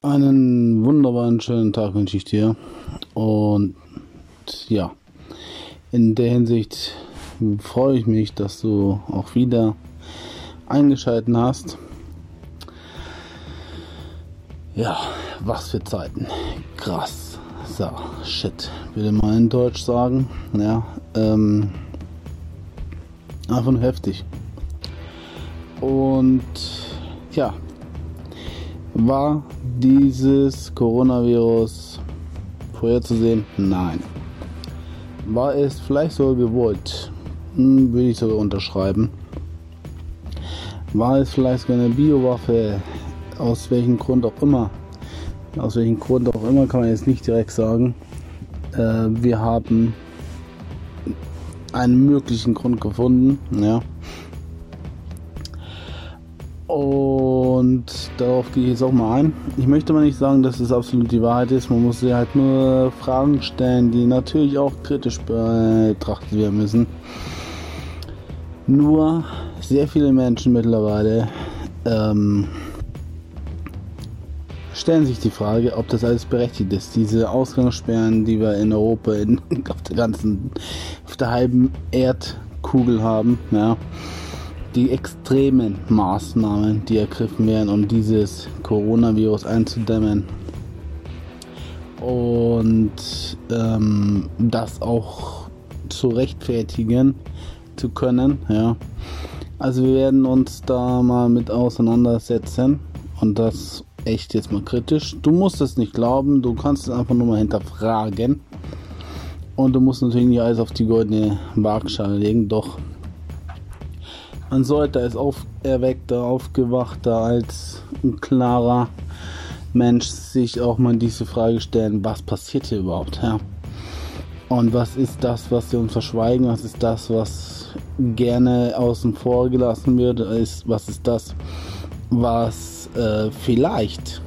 Einen wunderbaren schönen Tag wünsche ich dir. Und ja, in der Hinsicht freue ich mich, dass du auch wieder eingeschalten hast. Ja, was für Zeiten. Krass. So, shit. Würde mal in Deutsch sagen. Ja, ähm, einfach nur heftig. Und ja, war dieses Coronavirus vorherzusehen? Nein. War es vielleicht sogar gewollt? Hm, würde ich sogar unterschreiben. War es vielleicht sogar eine Biowaffe? Aus welchem Grund auch immer. Aus welchem Grund auch immer kann man jetzt nicht direkt sagen. Äh, wir haben einen möglichen Grund gefunden. Ja. Und darauf gehe ich jetzt auch mal ein. Ich möchte mal nicht sagen, dass es absolut die Wahrheit ist. Man muss sich halt nur Fragen stellen, die natürlich auch kritisch betrachtet werden müssen. Nur sehr viele Menschen mittlerweile ähm, stellen sich die Frage, ob das alles berechtigt ist. Diese Ausgangssperren, die wir in Europa, in, auf der ganzen, auf der halben Erdkugel haben, ja die extremen Maßnahmen, die ergriffen werden, um dieses Coronavirus einzudämmen. Und ähm, das auch zu rechtfertigen zu können. Ja. Also wir werden uns da mal mit auseinandersetzen und das echt jetzt mal kritisch. Du musst es nicht glauben, du kannst es einfach nur mal hinterfragen. Und du musst natürlich nicht alles auf die goldene Waagschale legen, doch man sollte als auferweckter, aufgewachter, als ein klarer Mensch sich auch mal diese Frage stellen, was passiert hier überhaupt? Ja? Und was ist das, was wir uns verschweigen? Was ist das, was gerne außen vor gelassen wird? was ist das, was äh, vielleicht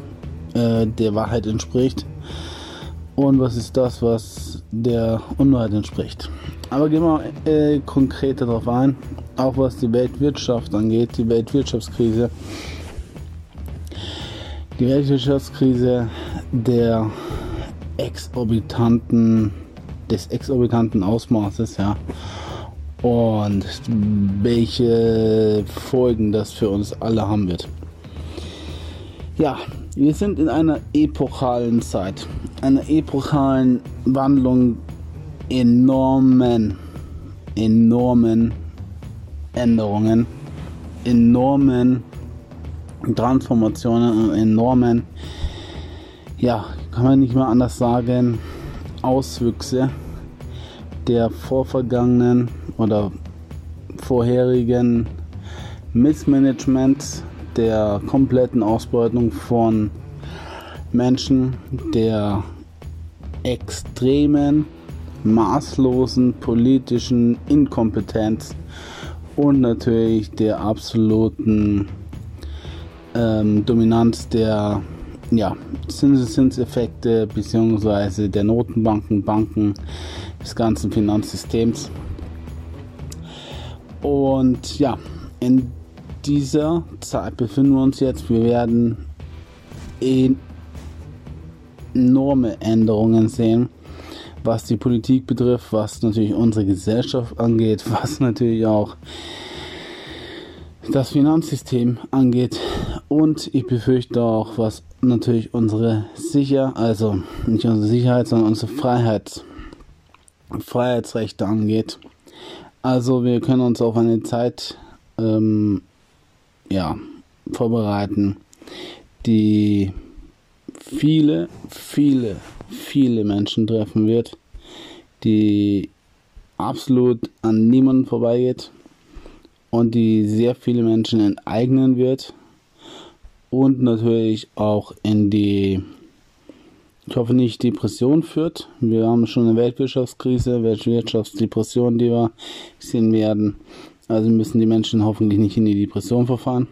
äh, der Wahrheit entspricht? Und was ist das, was der Unwahrheit entspricht? Aber gehen wir äh, konkreter darauf ein auch was die Weltwirtschaft angeht, die Weltwirtschaftskrise. Die Weltwirtschaftskrise der exorbitanten, des exorbitanten Ausmaßes, ja. Und welche Folgen das für uns alle haben wird. Ja, wir sind in einer epochalen Zeit, einer epochalen Wandlung enormen, enormen Änderungen, enormen Transformationen und enormen, ja, kann man nicht mal anders sagen, Auswüchse der vorvergangenen oder vorherigen Missmanagement der kompletten Ausbeutung von Menschen, der extremen, maßlosen politischen Inkompetenz und natürlich der absoluten ähm, Dominanz der ja, Zinseszinseffekte bzw. der Notenbanken, Banken, des ganzen Finanzsystems. Und ja, in dieser Zeit befinden wir uns jetzt. Wir werden enorme Änderungen sehen was die Politik betrifft, was natürlich unsere Gesellschaft angeht, was natürlich auch das Finanzsystem angeht und ich befürchte auch, was natürlich unsere Sicher, also nicht unsere Sicherheit, sondern unsere Freiheit, Freiheitsrechte angeht. Also wir können uns auf eine Zeit ähm, ja, vorbereiten, die viele, viele viele Menschen treffen wird, die absolut an niemanden vorbeigeht und die sehr viele Menschen enteignen wird und natürlich auch in die, ich hoffe nicht Depression führt. Wir haben schon eine Weltwirtschaftskrise, Weltwirtschaftsdepression, die wir sehen werden. Also müssen die Menschen hoffentlich nicht in die Depression verfahren.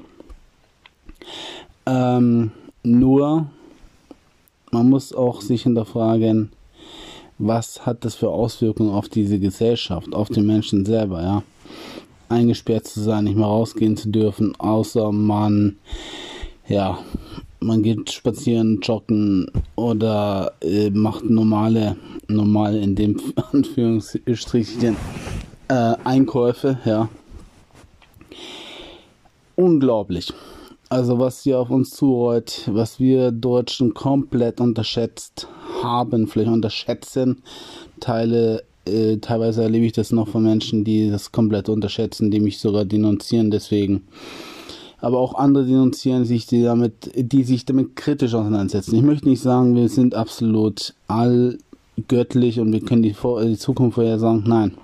Ähm, nur man muss auch sich hinterfragen, was hat das für Auswirkungen auf diese Gesellschaft, auf den Menschen selber, ja. Eingesperrt zu sein, nicht mehr rausgehen zu dürfen, außer man, ja, man geht spazieren, joggen oder äh, macht normale, normale in dem Anführungsstrichen äh, Einkäufe, ja. Unglaublich. Also was hier auf uns zurollt, was wir Deutschen komplett unterschätzt haben, vielleicht unterschätzen. Teile, äh, teilweise erlebe ich das noch von Menschen, die das komplett unterschätzen, die mich sogar denunzieren deswegen. Aber auch andere denunzieren sich, die damit, die sich damit kritisch auseinandersetzen. Ich möchte nicht sagen, wir sind absolut allgöttlich und wir können die, die Zukunft vorhersagen. Nein.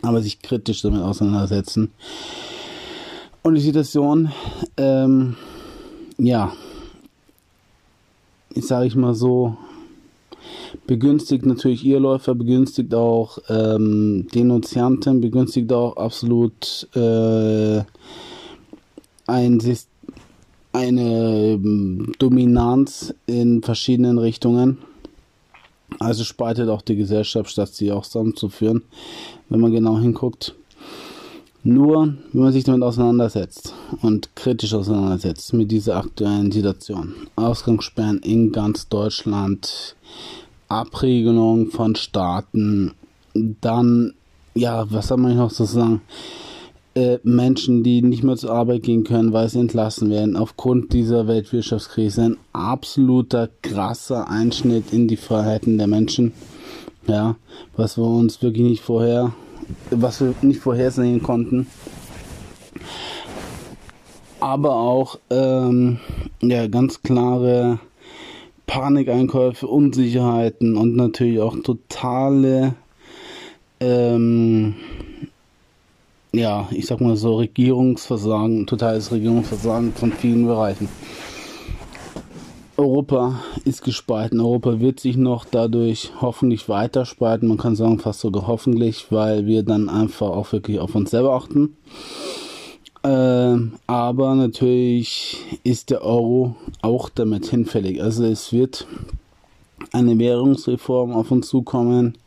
Aber sich kritisch damit auseinandersetzen. Und die Situation, ähm, ja, ich sage ich mal so, begünstigt natürlich Irrläufer, begünstigt auch ähm, Denunzianten, begünstigt auch absolut äh, ein, eine ähm, Dominanz in verschiedenen Richtungen. Also spaltet auch die Gesellschaft, statt sie auch zusammenzuführen, wenn man genau hinguckt. Nur, wenn man sich damit auseinandersetzt und kritisch auseinandersetzt mit dieser aktuellen Situation, Ausgangssperren in ganz Deutschland, Abregelung von Staaten, dann, ja, was soll man noch so sagen? Äh, Menschen, die nicht mehr zur Arbeit gehen können, weil sie entlassen werden, aufgrund dieser Weltwirtschaftskrise, ein absoluter krasser Einschnitt in die Freiheiten der Menschen. Ja, was wir uns wirklich nicht vorher was wir nicht vorhersehen konnten. Aber auch ähm, ja, ganz klare Panikeinkäufe, Unsicherheiten und natürlich auch totale, ähm, ja, ich sag mal so, Regierungsversagen, totales Regierungsversagen von vielen Bereichen. Europa ist gespalten. Europa wird sich noch dadurch hoffentlich weiter spalten. Man kann sagen fast sogar hoffentlich, weil wir dann einfach auch wirklich auf uns selber achten. Ähm, aber natürlich ist der Euro auch damit hinfällig. Also es wird eine Währungsreform auf uns zukommen,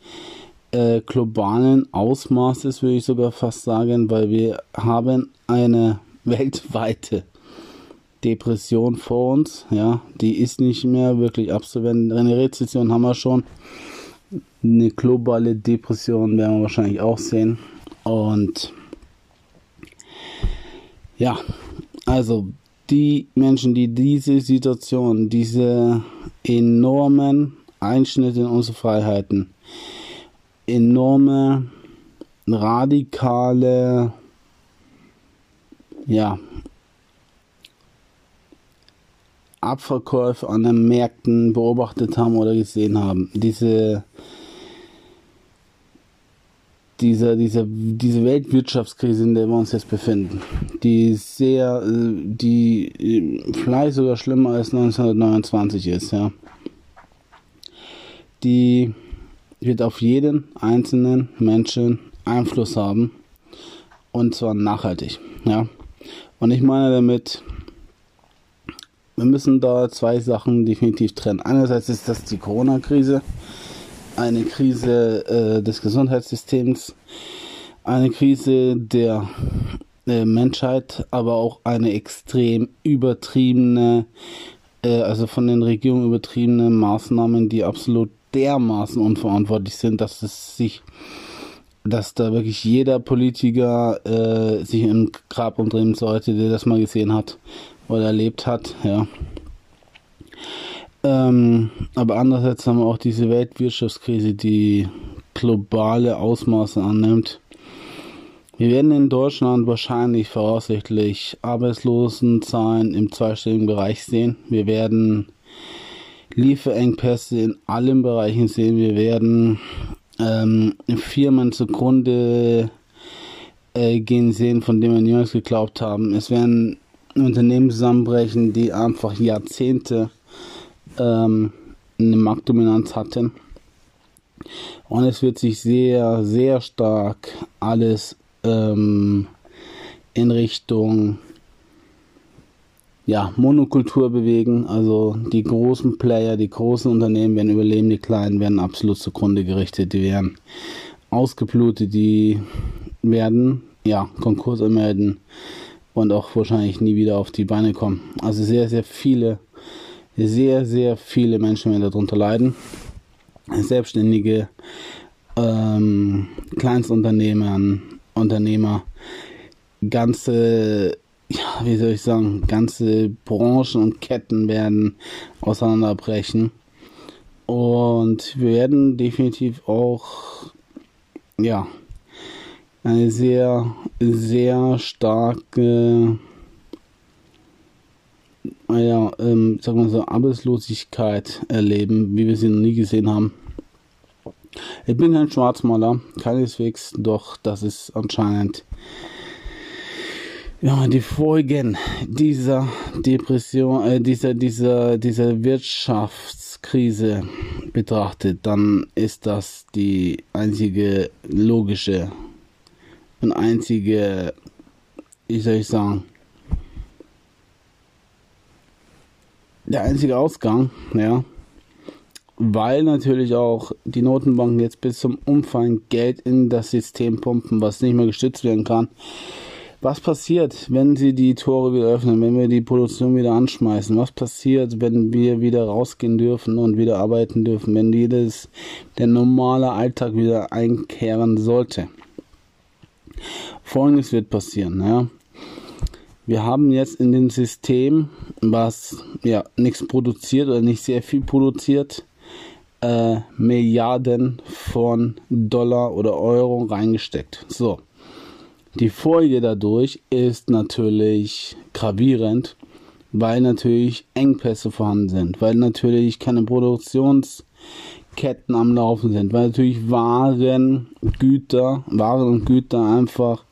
äh, globalen Ausmaßes würde ich sogar fast sagen, weil wir haben eine weltweite Depression vor uns, ja, die ist nicht mehr wirklich abzuwenden. Eine Rezession haben wir schon. Eine globale Depression werden wir wahrscheinlich auch sehen. Und ja, also die Menschen, die diese Situation, diese enormen Einschnitte in unsere Freiheiten, enorme, radikale, ja, Abverkäufe an den Märkten beobachtet haben oder gesehen haben. Diese, diese, diese, diese Weltwirtschaftskrise, in der wir uns jetzt befinden, die sehr, die vielleicht sogar schlimmer als 1929 ist, ja. Die wird auf jeden einzelnen Menschen Einfluss haben und zwar nachhaltig, ja. Und ich meine damit, wir müssen da zwei Sachen definitiv trennen. Einerseits ist das die Corona-Krise, eine Krise äh, des Gesundheitssystems, eine Krise der äh, Menschheit, aber auch eine extrem übertriebene, äh, also von den Regierungen übertriebene Maßnahmen, die absolut dermaßen unverantwortlich sind, dass es sich dass da wirklich jeder Politiker äh, sich im Grab umdrehen sollte, der das mal gesehen hat oder erlebt hat, ja. Ähm, aber andererseits haben wir auch diese Weltwirtschaftskrise, die globale Ausmaße annimmt. Wir werden in Deutschland wahrscheinlich voraussichtlich Arbeitslosenzahlen im zweistelligen Bereich sehen. Wir werden Lieferengpässe in allen Bereichen sehen. Wir werden ähm, Firmen zugrunde äh, gehen sehen, von denen wir niemals geglaubt haben. Es werden Unternehmen zusammenbrechen, die einfach Jahrzehnte ähm, eine Marktdominanz hatten. Und es wird sich sehr, sehr stark alles ähm, in Richtung ja, Monokultur bewegen. Also die großen Player, die großen Unternehmen werden überleben, die kleinen werden absolut zugrunde gerichtet. Die werden ausgeblutet, die werden ja Konkurs anmelden und auch wahrscheinlich nie wieder auf die Beine kommen. Also sehr, sehr viele, sehr, sehr viele Menschen werden darunter leiden. Selbstständige, ähm, Kleinstunternehmer, Unternehmer, ganze, ja, wie soll ich sagen, ganze Branchen und Ketten werden auseinanderbrechen. Und wir werden definitiv auch, ja, eine sehr, sehr starke, ja, ähm, sagen wir so, Arbeitslosigkeit erleben, wie wir sie noch nie gesehen haben. Ich bin kein Schwarzmaler, keineswegs, doch das ist anscheinend ja, die Folgen dieser Depression, äh, dieser, dieser, dieser Wirtschaftskrise betrachtet, dann ist das die einzige logische und einzige, wie soll ich sagen, der einzige Ausgang, ja, weil natürlich auch die Notenbanken jetzt bis zum Umfang Geld in das System pumpen, was nicht mehr gestützt werden kann. Was passiert, wenn sie die Tore wieder öffnen, wenn wir die Produktion wieder anschmeißen? Was passiert, wenn wir wieder rausgehen dürfen und wieder arbeiten dürfen, wenn jedes der normale Alltag wieder einkehren sollte? Folgendes wird passieren, ja. Wir haben jetzt in dem System, was ja nichts produziert oder nicht sehr viel produziert, äh, Milliarden von Dollar oder Euro reingesteckt. So. Die Folge dadurch ist natürlich gravierend, weil natürlich Engpässe vorhanden sind, weil natürlich keine Produktionsketten am Laufen sind, weil natürlich Waren, Güter, Waren und Güter einfach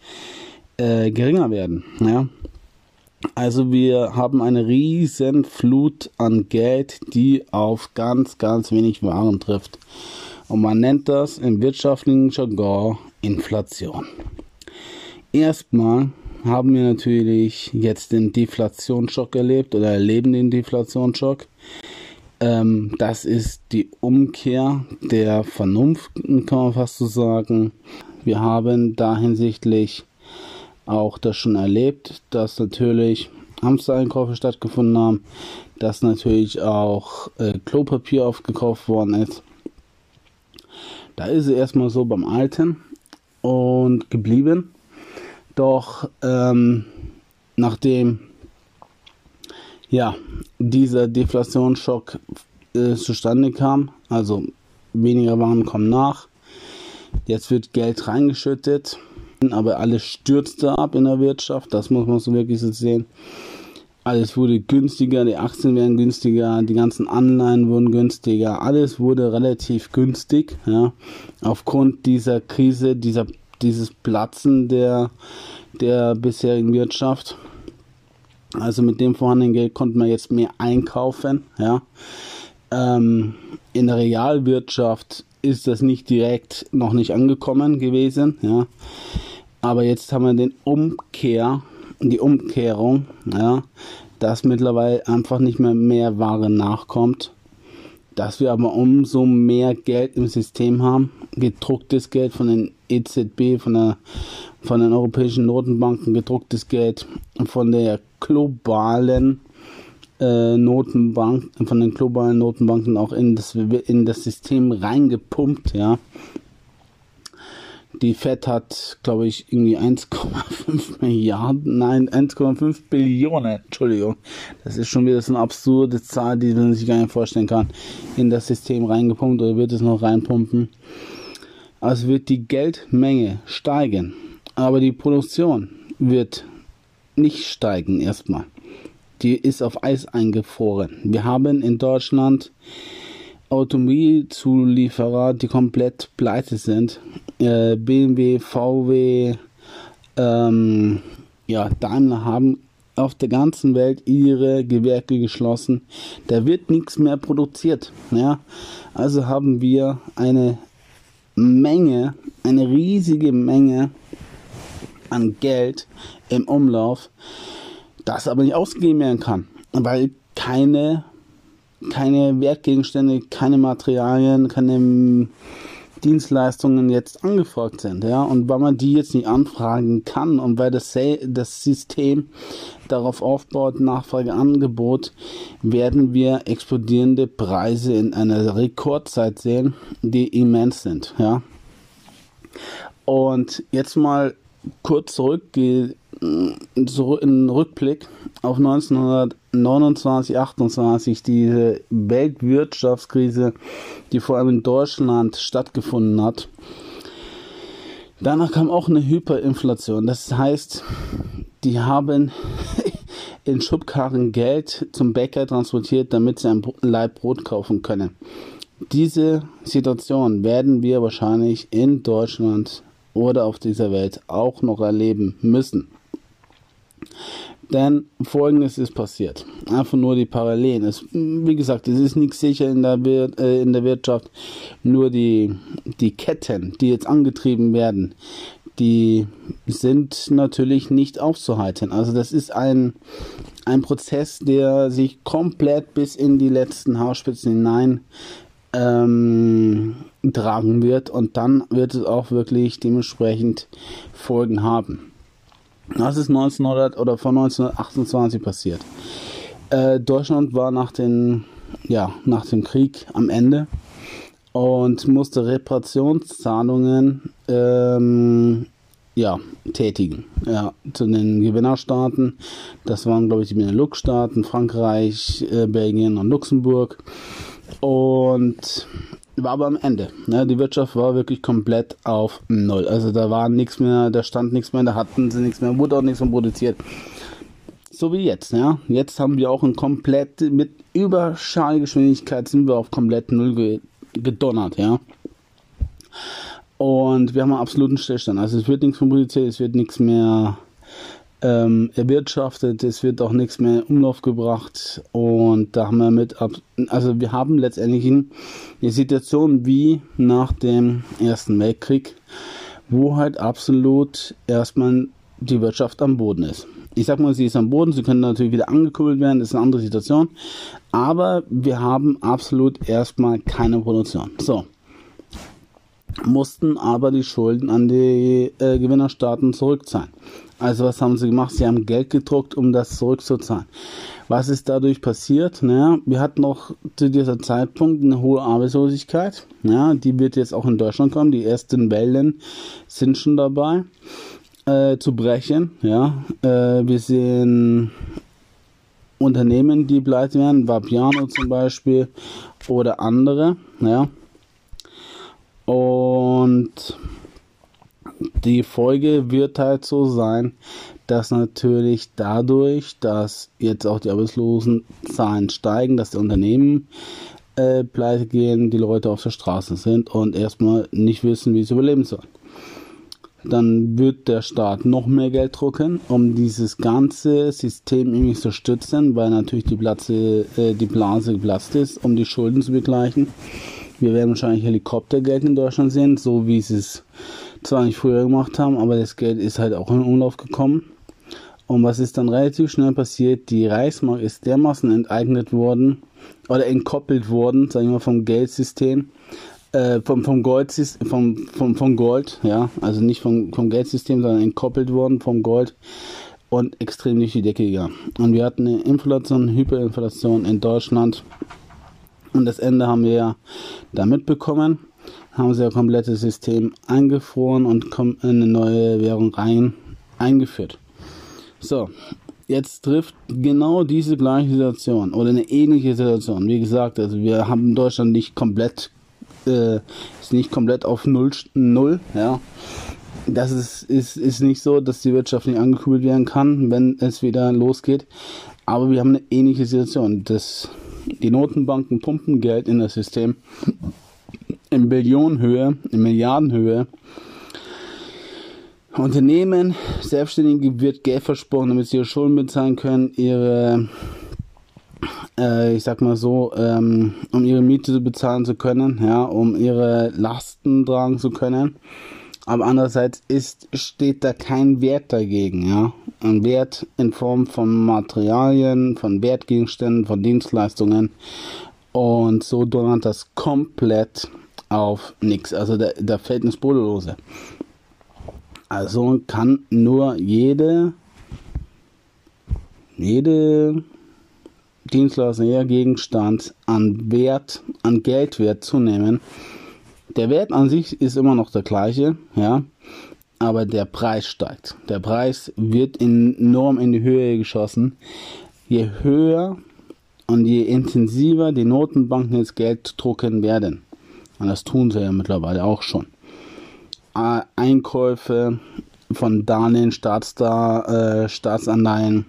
äh, geringer werden. Ja? Also wir haben eine riesen Flut an Geld, die auf ganz, ganz wenig Waren trifft. Und man nennt das im wirtschaftlichen Jargon Inflation. Erstmal haben wir natürlich jetzt den Deflationsschock erlebt oder erleben den Deflationsschock. Ähm, das ist die Umkehr der Vernunft, kann man fast so sagen. Wir haben da hinsichtlich auch das schon erlebt, dass natürlich Hamstereinkäufe stattgefunden haben, dass natürlich auch äh, Klopapier aufgekauft worden ist. Da ist es erstmal so beim Alten und geblieben. Doch ähm, nachdem ja dieser Deflationsschock äh, zustande kam, also weniger Waren kommen nach, jetzt wird Geld reingeschüttet. Aber alles stürzte ab in der Wirtschaft, das muss man so wirklich sehen. Alles wurde günstiger, die Aktien werden günstiger, die ganzen Anleihen wurden günstiger, alles wurde relativ günstig, ja, aufgrund dieser Krise, dieser, dieses Platzen der, der bisherigen Wirtschaft. Also mit dem vorhandenen Geld konnte man jetzt mehr einkaufen, ja. Ähm, in der Realwirtschaft ist das nicht direkt noch nicht angekommen gewesen, ja. Aber jetzt haben wir den Umkehr, die Umkehrung, ja, dass mittlerweile einfach nicht mehr mehr Ware nachkommt, dass wir aber umso mehr Geld im System haben, gedrucktes Geld von den EZB, von der von den europäischen Notenbanken, gedrucktes Geld von der globalen äh, Notenbank, von den globalen Notenbanken auch in das in das System reingepumpt, ja. Die Fed hat, glaube ich, irgendwie 1,5 Milliarden, nein, 1,5 Billionen, Entschuldigung. Das ist schon wieder so eine absurde Zahl, die man sich gar nicht vorstellen kann, in das System reingepumpt oder wird es noch reinpumpen. Also wird die Geldmenge steigen, aber die Produktion wird nicht steigen erstmal. Die ist auf Eis eingefroren. Wir haben in Deutschland Automobilzulieferer, die komplett pleite sind. Äh, BMW, VW, ähm, ja, Daimler haben auf der ganzen Welt ihre Gewerke geschlossen. Da wird nichts mehr produziert. Ja? Also haben wir eine Menge, eine riesige Menge an Geld im Umlauf, das aber nicht ausgegeben werden kann, weil keine keine Wertgegenstände, keine Materialien, keine, Dienstleistungen jetzt angefragt sind, ja, und weil man die jetzt nicht anfragen kann und weil das, das System darauf aufbaut, Nachfrage, Angebot, werden wir explodierende Preise in einer Rekordzeit sehen, die immens sind, ja. Und jetzt mal kurz zurück, in Rückblick auf 1929, 28, diese Weltwirtschaftskrise, die vor allem in Deutschland stattgefunden hat. Danach kam auch eine Hyperinflation. Das heißt, die haben in Schubkarren Geld zum Bäcker transportiert, damit sie ein Leib Brot kaufen können. Diese Situation werden wir wahrscheinlich in Deutschland oder auf dieser Welt auch noch erleben müssen. Denn folgendes ist passiert. Einfach nur die Parallelen. Es, wie gesagt, es ist nichts sicher in der, Wir äh, in der Wirtschaft. Nur die, die Ketten, die jetzt angetrieben werden, die sind natürlich nicht aufzuhalten. Also das ist ein, ein Prozess, der sich komplett bis in die letzten Haarspitzen hinein ähm, tragen wird und dann wird es auch wirklich dementsprechend Folgen haben. Das ist 1900 oder von 1928 passiert. Äh, Deutschland war nach, den, ja, nach dem Krieg am Ende und musste Reparationszahlungen ähm, ja, tätigen. Ja, zu den Gewinnerstaaten. Das waren, glaube ich, die Benelux-Staaten, Frankreich, äh, Belgien und Luxemburg. Und war aber am Ende. Ne? Die Wirtschaft war wirklich komplett auf Null. Also da war nichts mehr, da stand nichts mehr, da hatten sie nichts mehr, wurde auch nichts mehr produziert. So wie jetzt, ja. Jetzt haben wir auch ein komplett, mit Überschallgeschwindigkeit sind wir auf komplett Null ge gedonnert, ja. Und wir haben einen absoluten Stillstand. Also es wird nichts mehr produziert, es wird nichts mehr ähm, erwirtschaftet, es wird auch nichts mehr in Umlauf gebracht und da haben wir mit, also wir haben letztendlich eine Situation wie nach dem Ersten Weltkrieg, wo halt absolut erstmal die Wirtschaft am Boden ist. Ich sag mal, sie ist am Boden, sie können natürlich wieder angekurbelt werden, das ist eine andere Situation, aber wir haben absolut erstmal keine Produktion. So, mussten aber die Schulden an die äh, Gewinnerstaaten zurückzahlen. Also was haben sie gemacht? Sie haben Geld gedruckt, um das zurückzuzahlen. Was ist dadurch passiert? Naja, wir hatten noch zu dieser Zeitpunkt eine hohe Arbeitslosigkeit. Ja, die wird jetzt auch in Deutschland kommen. Die ersten Wellen sind schon dabei äh, zu brechen. Ja, äh, wir sehen Unternehmen, die pleite werden, Vapiano zum Beispiel oder andere. Ja, und die Folge wird halt so sein, dass natürlich dadurch, dass jetzt auch die Arbeitslosenzahlen steigen, dass die Unternehmen äh, pleite gehen, die Leute auf der Straße sind und erstmal nicht wissen, wie sie überleben sollen. Dann wird der Staat noch mehr Geld drucken, um dieses ganze System irgendwie zu stützen, weil natürlich die, Platze, äh, die Blase geplatzt ist, um die Schulden zu begleichen. Wir werden wahrscheinlich Helikoptergeld in Deutschland sehen, so wie es zwar nicht früher gemacht haben, aber das Geld ist halt auch in Umlauf gekommen. Und was ist dann relativ schnell passiert? Die Reichsmark ist dermaßen enteignet worden oder entkoppelt worden, sagen wir mal, vom Geldsystem, äh, vom, vom, Gold, vom, vom, vom Gold, ja, also nicht vom, vom Geldsystem, sondern entkoppelt worden vom Gold und extrem durch die Decke gegangen. Und wir hatten eine Inflation, Hyperinflation in Deutschland und das Ende haben wir ja da mitbekommen. Haben sie ja komplettes System eingefroren und in eine neue Währung rein eingeführt. So, jetzt trifft genau diese gleiche Situation oder eine ähnliche Situation. Wie gesagt, also wir haben Deutschland nicht komplett, äh, ist nicht komplett auf Null, Null ja. Das ist, ist, ist nicht so, dass die Wirtschaft nicht angekurbelt werden kann, wenn es wieder losgeht. Aber wir haben eine ähnliche Situation. Das die Notenbanken pumpen Geld in das System in Billionenhöhe, in Milliardenhöhe. Unternehmen, Selbstständige wird Geld versprochen, damit sie ihre Schulden bezahlen können, ihre, äh, ich sag mal so, ähm, um ihre Miete bezahlen zu können, ja, um ihre Lasten tragen zu können. Aber andererseits ist, steht da kein Wert dagegen, ja. Ein Wert in Form von Materialien, von Wertgegenständen, von Dienstleistungen. Und so donnert das komplett auf nichts. Also da, da fällt eine lose. Also kann nur jede, jede Dienstleistung, jeder Gegenstand an Wert, an Geldwert zunehmen. Der Wert an sich ist immer noch der gleiche, ja, aber der Preis steigt. Der Preis wird enorm in die Höhe geschossen. Je höher und je intensiver die Notenbanken jetzt Geld drucken werden, und das tun sie ja mittlerweile auch schon, Einkäufe von Darlehen, Staatsdar, äh, Staatsanleihen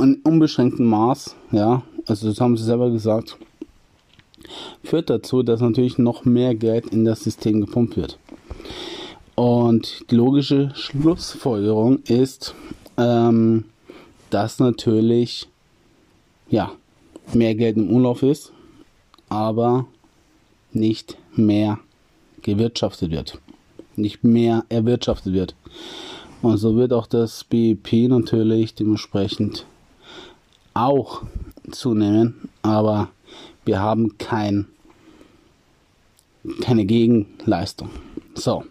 in unbeschränktem Maß, ja, also das haben sie selber gesagt, führt dazu, dass natürlich noch mehr Geld in das System gepumpt wird. Und die logische Schlussfolgerung ist, ähm, dass natürlich ja mehr Geld im Umlauf ist, aber nicht mehr gewirtschaftet wird, nicht mehr erwirtschaftet wird. Und so wird auch das BIP natürlich dementsprechend auch zunehmen, aber wir haben kein, keine Gegenleistung. So.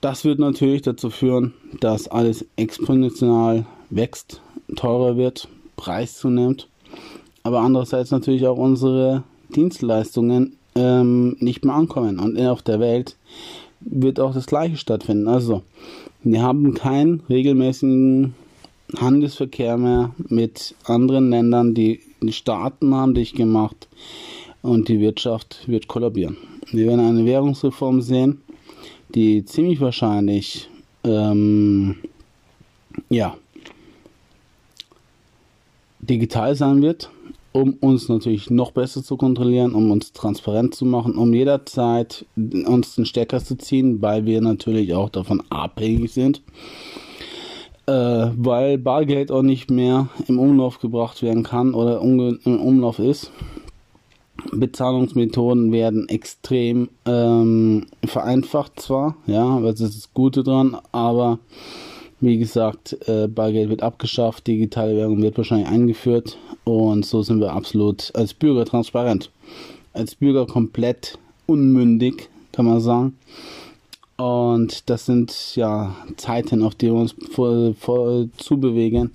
Das wird natürlich dazu führen, dass alles exponentiell wächst, teurer wird, Preis zunimmt, aber andererseits natürlich auch unsere Dienstleistungen ähm, nicht mehr ankommen. Und auf der Welt wird auch das Gleiche stattfinden. Also, wir haben keinen regelmäßigen Handelsverkehr mehr mit anderen Ländern. Die, Staaten haben dich gemacht und die Wirtschaft wird kollabieren. Wir werden eine Währungsreform sehen, die ziemlich wahrscheinlich ähm, ja, digital sein wird um uns natürlich noch besser zu kontrollieren, um uns transparent zu machen, um jederzeit uns den Stecker zu ziehen, weil wir natürlich auch davon abhängig sind, äh, weil Bargeld auch nicht mehr im Umlauf gebracht werden kann oder im Umlauf ist. Bezahlungsmethoden werden extrem ähm, vereinfacht zwar, ja, das ist das Gute dran, aber wie gesagt, äh, Bargeld wird abgeschafft, digitale Währung wird wahrscheinlich eingeführt und so sind wir absolut als Bürger transparent. Als Bürger komplett unmündig, kann man sagen. Und das sind ja Zeiten, auf die wir uns voll, voll zubewegen,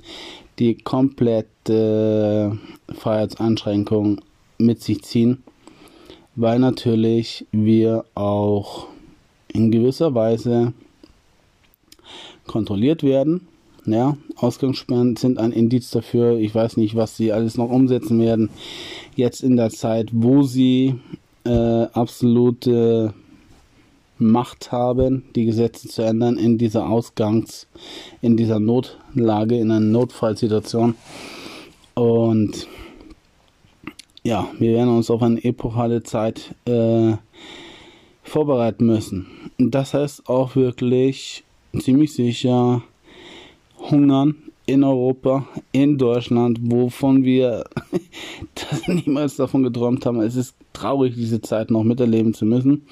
die komplette äh, Freiheitseinschränkungen mit sich ziehen, weil natürlich wir auch in gewisser Weise kontrolliert werden. Ja, Ausgangssperren sind ein Indiz dafür. Ich weiß nicht, was sie alles noch umsetzen werden. Jetzt in der Zeit, wo sie äh, absolute Macht haben, die Gesetze zu ändern in dieser Ausgangs-, in dieser Notlage, in einer Notfallsituation. Und ja, wir werden uns auf eine epochale Zeit äh, vorbereiten müssen. Das heißt auch wirklich ziemlich sicher hungern in Europa, in Deutschland, wovon wir niemals davon geträumt haben. Es ist traurig, diese Zeit noch miterleben zu müssen.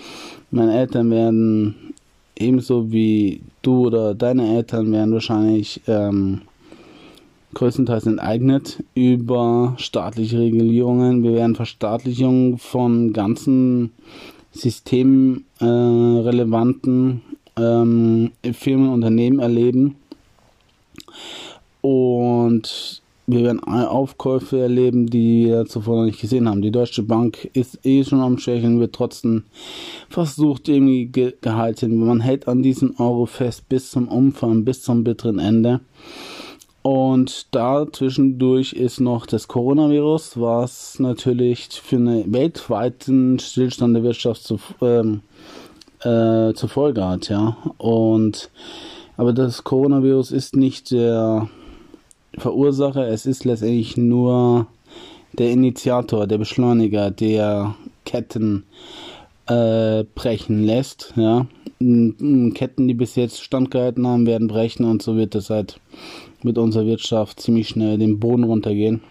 Meine Eltern werden ebenso wie du oder deine Eltern werden wahrscheinlich ähm, größtenteils enteignet über staatliche Regulierungen. Wir werden Verstaatlichung von ganzen systemrelevanten äh, ähm, Firmen, Unternehmen erleben und wir werden Aufkäufe erleben, die wir zuvor noch nicht gesehen haben. Die Deutsche Bank ist eh schon am Schwächeln, wird trotzdem versucht irgendwie ge gehalten. Man hält an diesem Euro fest bis zum Umfang, bis zum bitteren Ende. Und da zwischendurch ist noch das Coronavirus, was natürlich für einen weltweiten Stillstand der Wirtschaft zu, ähm, äh, zur Folge hat, ja. Und aber das Coronavirus ist nicht der Verursacher, es ist letztendlich nur der Initiator, der Beschleuniger, der Ketten äh, brechen lässt. Ja. Ketten, die bis jetzt standgehalten haben, werden brechen und so wird es halt mit unserer Wirtschaft ziemlich schnell den Boden runtergehen.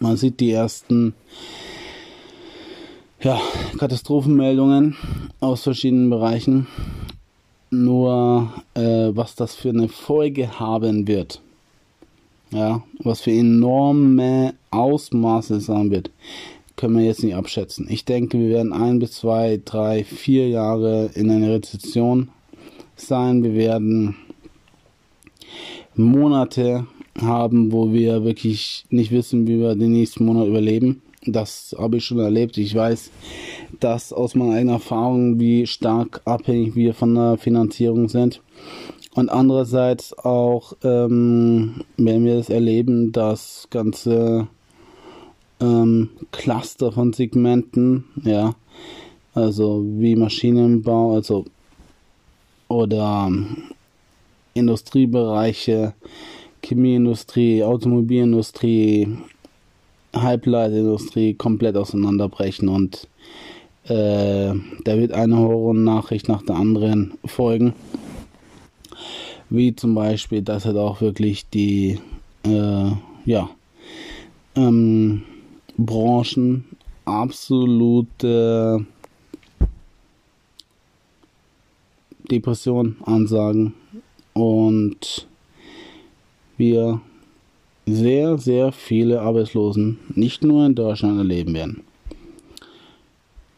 Man sieht die ersten ja, Katastrophenmeldungen aus verschiedenen Bereichen. Nur äh, was das für eine Folge haben wird, ja, was für enorme Ausmaße sein wird, können wir jetzt nicht abschätzen. Ich denke, wir werden ein bis zwei, drei, vier Jahre in einer Rezession sein. Wir werden Monate haben, wo wir wirklich nicht wissen, wie wir den nächsten Monat überleben. Das habe ich schon erlebt. Ich weiß das aus meiner eigenen Erfahrung, wie stark abhängig wir von der Finanzierung sind. Und andererseits auch, ähm, wenn wir das erleben, dass ganze ähm, Cluster von Segmenten, ja, also wie Maschinenbau, also oder ähm, Industriebereiche, Chemieindustrie, Automobilindustrie, Halbleiterindustrie komplett auseinanderbrechen und äh, da wird eine Horror-Nachricht nach der anderen folgen. Wie zum Beispiel, dass halt auch wirklich die äh, ja, ähm, Branchen absolute Depression ansagen und wir sehr, sehr viele Arbeitslosen nicht nur in Deutschland erleben werden.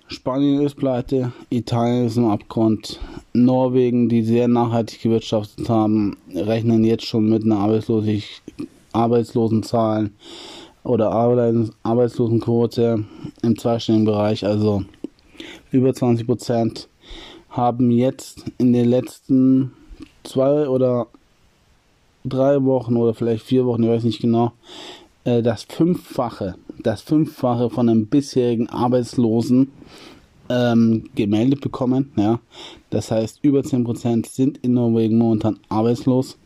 Spanien ist pleite, Italien ist im Abgrund, Norwegen, die sehr nachhaltig gewirtschaftet haben, rechnen jetzt schon mit einer Arbeitslosigkeit Arbeitslosenzahlen oder Arbeitslosenquote im zweistelligen Bereich, also über 20 Prozent, haben jetzt in den letzten zwei oder drei Wochen oder vielleicht vier Wochen, ich weiß nicht genau, äh, das Fünffache, das Fünffache von einem bisherigen Arbeitslosen ähm, gemeldet bekommen. Ja, das heißt, über 10% sind in Norwegen momentan arbeitslos.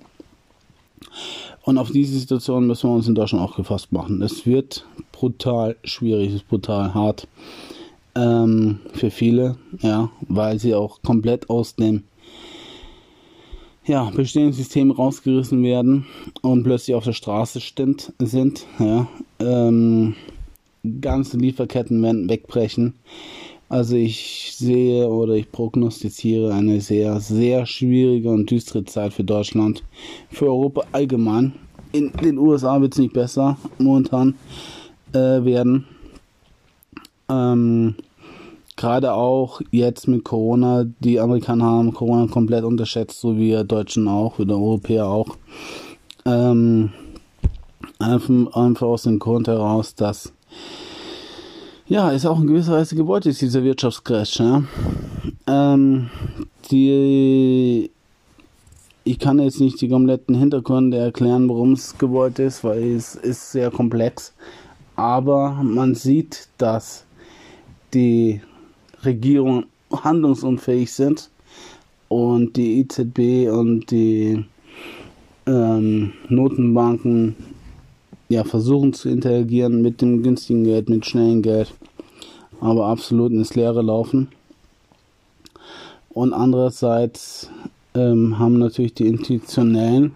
Und auf diese Situation müssen wir uns in Deutschland auch gefasst machen. Es wird brutal schwierig, es ist brutal hart ähm, für viele, ja, weil sie auch komplett aus dem ja, bestehenden System rausgerissen werden und plötzlich auf der Straße stimmt, sind. Ja, ähm, ganze Lieferketten werden wegbrechen. Also ich sehe oder ich prognostiziere eine sehr, sehr schwierige und düstere Zeit für Deutschland, für Europa allgemein. In den USA wird es nicht besser momentan äh, werden. Ähm, Gerade auch jetzt mit Corona, die Amerikaner haben Corona komplett unterschätzt, so wie wir Deutschen auch, wie der Europäer auch. Ähm, einfach, aus dem Grund heraus, dass ja, ist auch in gewisser Weise gewollt ist, dieser Wirtschaftscrash. Ja? Ähm, die, ich kann jetzt nicht die kompletten Hintergründe erklären, warum es gewollt ist, weil es ist sehr komplex. Aber man sieht, dass die Regierungen handlungsunfähig sind und die EZB und die ähm, Notenbanken ja, versuchen zu interagieren mit dem günstigen Geld, mit schnellem Geld, aber absolut ins Leere laufen. Und andererseits ähm, haben natürlich die Institutionellen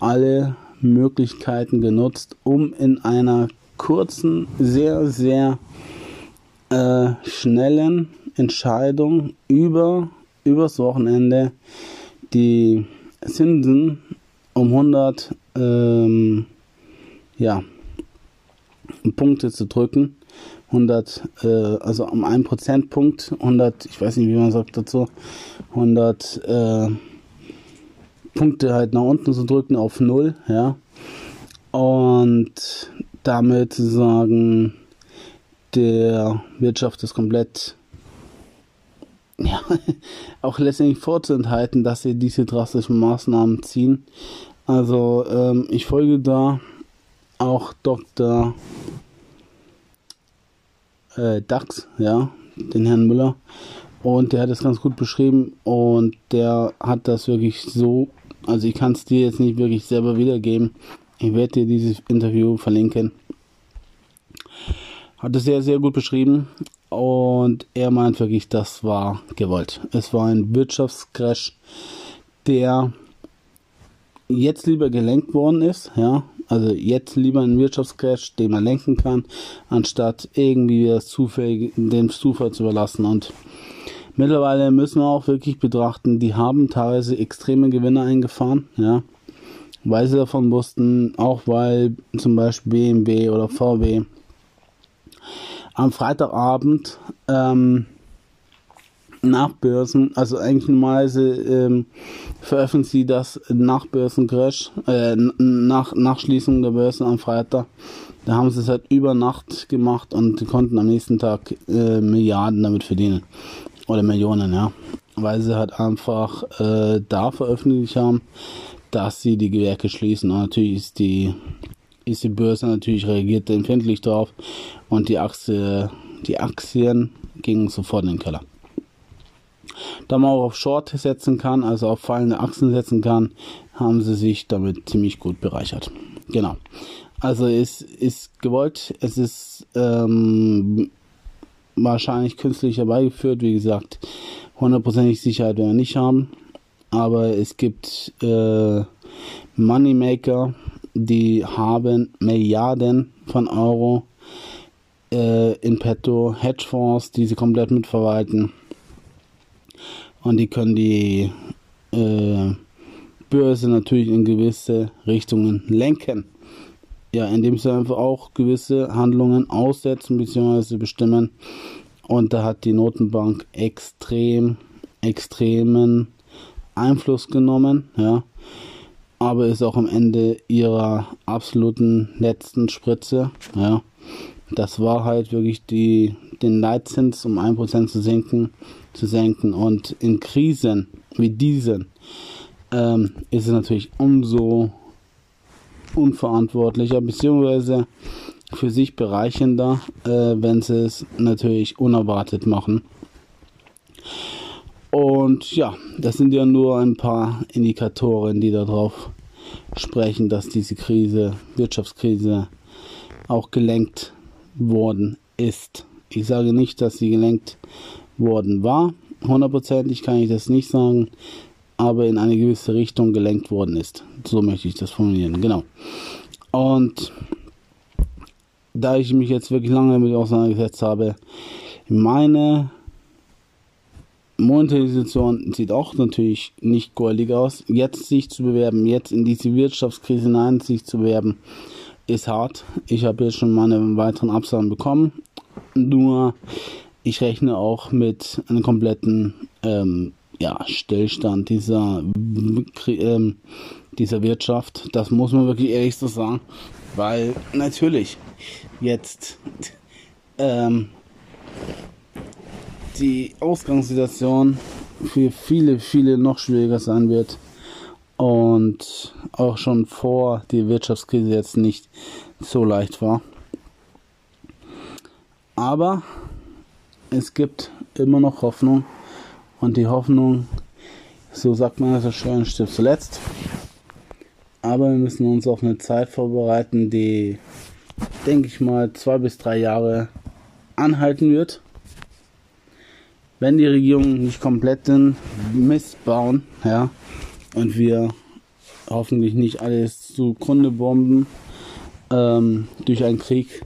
alle Möglichkeiten genutzt, um in einer kurzen, sehr, sehr äh, schnellen Entscheidung über übers Wochenende die Zinsen um 100 ähm, ja, Punkte zu drücken. 100, äh, also um einen Prozentpunkt, 100, ich weiß nicht, wie man sagt dazu, 100 äh, Punkte halt nach unten zu drücken auf null, ja. Und damit zu sagen, der Wirtschaft ist komplett ja, auch letztendlich vorzuenthalten, dass sie diese drastischen Maßnahmen ziehen. Also ähm, ich folge da auch Dr. Äh, Dax, ja, den Herrn Müller. Und der hat es ganz gut beschrieben und der hat das wirklich so, also ich kann es dir jetzt nicht wirklich selber wiedergeben. Ich werde dir dieses Interview verlinken. Hat es sehr, sehr gut beschrieben und er meint wirklich, das war gewollt. Es war ein Wirtschaftscrash, der jetzt lieber gelenkt worden ist, ja, also jetzt lieber einen Wirtschaftscrash, den man lenken kann, anstatt irgendwie das Zufall, dem Zufall zu überlassen. Und mittlerweile müssen wir auch wirklich betrachten, die haben teilweise extreme Gewinne eingefahren, ja, weil sie davon wussten, auch weil zum Beispiel BMW oder VW am Freitagabend ähm, nach Börsen, also eigentlich normalerweise ähm, veröffentlichen sie das nach Börsencrash, äh, nach, nach Schließung der Börsen am Freitag. Da haben sie es halt über Nacht gemacht und konnten am nächsten Tag äh, Milliarden damit verdienen. Oder Millionen, ja. Weil sie halt einfach äh, da veröffentlicht haben, dass sie die Gewerke schließen. Und natürlich ist die, ist die Börse natürlich reagiert empfindlich drauf und die Aktie, die Aktien gingen sofort in den Keller. Da man auch auf Short setzen kann, also auf fallende Achsen setzen kann, haben sie sich damit ziemlich gut bereichert. Genau. Also es ist gewollt, es ist ähm, wahrscheinlich künstlich herbeigeführt. Wie gesagt, hundertprozentig Sicherheit werden wir nicht haben. Aber es gibt äh, Moneymaker, die haben Milliarden von Euro äh, in petto, Hedgefonds, die sie komplett mitverwalten und die können die äh, Börse natürlich in gewisse Richtungen lenken. Ja, indem sie einfach auch gewisse Handlungen aussetzen bzw. bestimmen. Und da hat die Notenbank extrem, extremen Einfluss genommen, ja. Aber ist auch am Ende ihrer absoluten letzten Spritze, ja. Das war halt wirklich die, den Leitzins um 1% zu senken zu senken. Und in Krisen wie diesen ähm, ist es natürlich umso unverantwortlicher beziehungsweise für sich bereichender, äh, wenn sie es natürlich unerwartet machen. Und ja, das sind ja nur ein paar Indikatoren, die darauf sprechen, dass diese Krise, Wirtschaftskrise, auch gelenkt worden ist. Ich sage nicht, dass sie gelenkt worden war. Hundertprozentig kann ich das nicht sagen, aber in eine gewisse Richtung gelenkt worden ist. So möchte ich das formulieren, genau. Und da ich mich jetzt wirklich lange damit auseinandergesetzt habe, meine Monetarisation sieht auch natürlich nicht goldig aus. Jetzt sich zu bewerben, jetzt in diese Wirtschaftskrise hinein sich zu bewerben, ist hart. Ich habe jetzt schon meine weiteren Absagen bekommen. Nur ich rechne auch mit einem kompletten ähm, ja, Stillstand dieser, ähm, dieser Wirtschaft. Das muss man wirklich ehrlich so sagen, weil natürlich jetzt ähm, die Ausgangssituation für viele, viele noch schwieriger sein wird und auch schon vor die Wirtschaftskrise jetzt nicht so leicht war. Aber es gibt immer noch Hoffnung und die Hoffnung, so sagt man so schön, stirbt zuletzt. Aber wir müssen uns auf eine Zeit vorbereiten, die, denke ich mal, zwei bis drei Jahre anhalten wird. Wenn die Regierung nicht komplett den Mist bauen, ja, und wir hoffentlich nicht alles zugrunde bomben ähm, durch einen Krieg,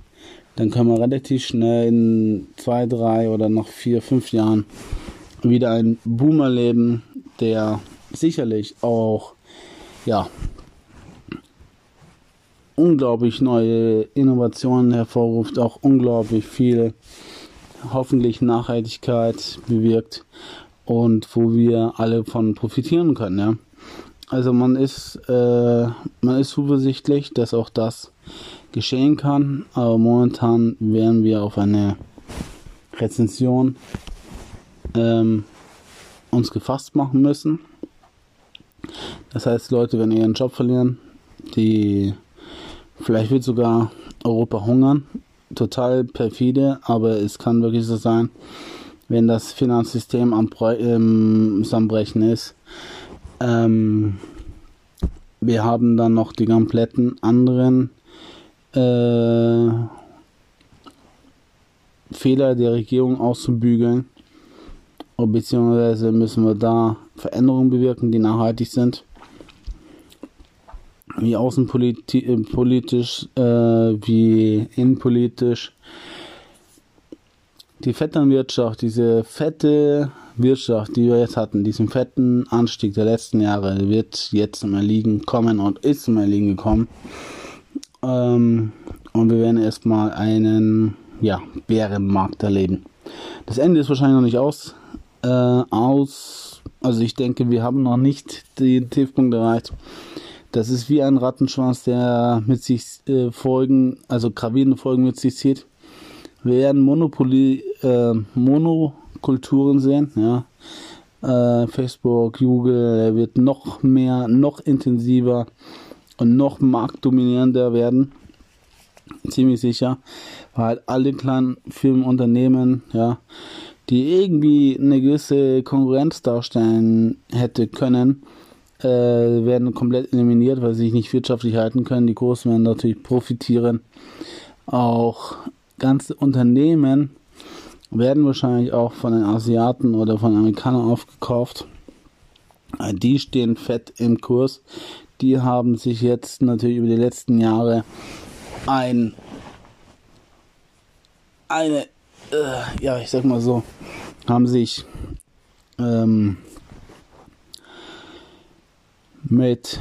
dann kann man relativ schnell in zwei, drei oder noch vier, fünf Jahren wieder einen Boom erleben, der sicherlich auch ja unglaublich neue Innovationen hervorruft, auch unglaublich viel hoffentlich Nachhaltigkeit bewirkt und wo wir alle von profitieren können. Ja. Also man ist äh, man ist zuversichtlich, dass auch das geschehen kann. Aber momentan werden wir auf eine Rezension ähm, uns gefasst machen müssen. Das heißt, Leute werden ihren Job verlieren, die vielleicht wird sogar Europa hungern. Total perfide, aber es kann wirklich so sein, wenn das Finanzsystem am ähm, Zusammenbrechen ist. Ähm, wir haben dann noch die kompletten anderen äh, Fehler der Regierung auszubügeln. Beziehungsweise müssen wir da Veränderungen bewirken, die nachhaltig sind. Wie außenpolitisch, äh, wie innenpolitisch. Die Vetternwirtschaft, diese fette Wirtschaft, die wir jetzt hatten, diesen fetten Anstieg der letzten Jahre, wird jetzt zum Erliegen kommen und ist zum Erliegen gekommen. Ähm, und wir werden erstmal einen ja, Bärenmarkt erleben. Das Ende ist wahrscheinlich noch nicht aus. Äh, aus. Also ich denke, wir haben noch nicht den Tiefpunkt erreicht. Das ist wie ein Rattenschwanz, der mit sich äh, Folgen, also gravierende Folgen mit sich zieht. Wir werden Monopoly, äh, Monokulturen sehen, ja. Äh, Facebook, Google, wird noch mehr, noch intensiver und noch marktdominierender werden. Ziemlich sicher. Weil alle kleinen Firmenunternehmen, ja, die irgendwie eine gewisse Konkurrenz darstellen hätte können, äh, werden komplett eliminiert, weil sie sich nicht wirtschaftlich halten können. Die Großen werden natürlich profitieren. Auch ganze Unternehmen werden wahrscheinlich auch von den Asiaten oder von Amerikanern aufgekauft. Äh, die stehen fett im Kurs. Die haben sich jetzt natürlich über die letzten Jahre ein eine äh, ja ich sag mal so haben sich ähm, mit